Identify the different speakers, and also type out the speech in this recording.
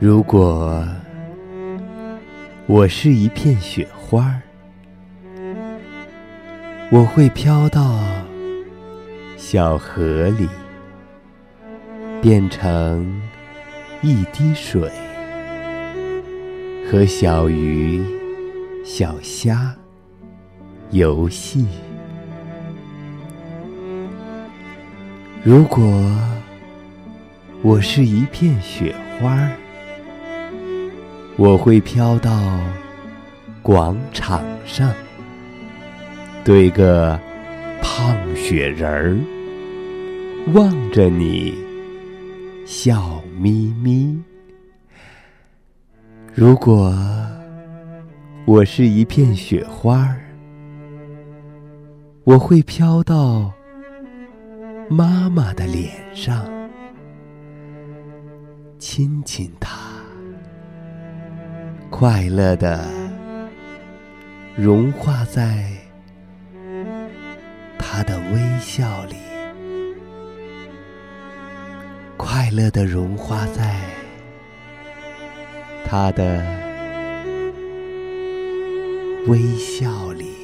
Speaker 1: 如果我是一片雪花，我会飘到小河里，变成一滴水，和小鱼、小虾游戏。如果我是一片雪花儿，我会飘到广场上，堆个胖雪人儿，望着你笑眯眯。如果我是一片雪花儿，我会飘到妈妈的脸上，亲亲她。快乐的融化在他的微笑里，快乐的融化在他的微笑里。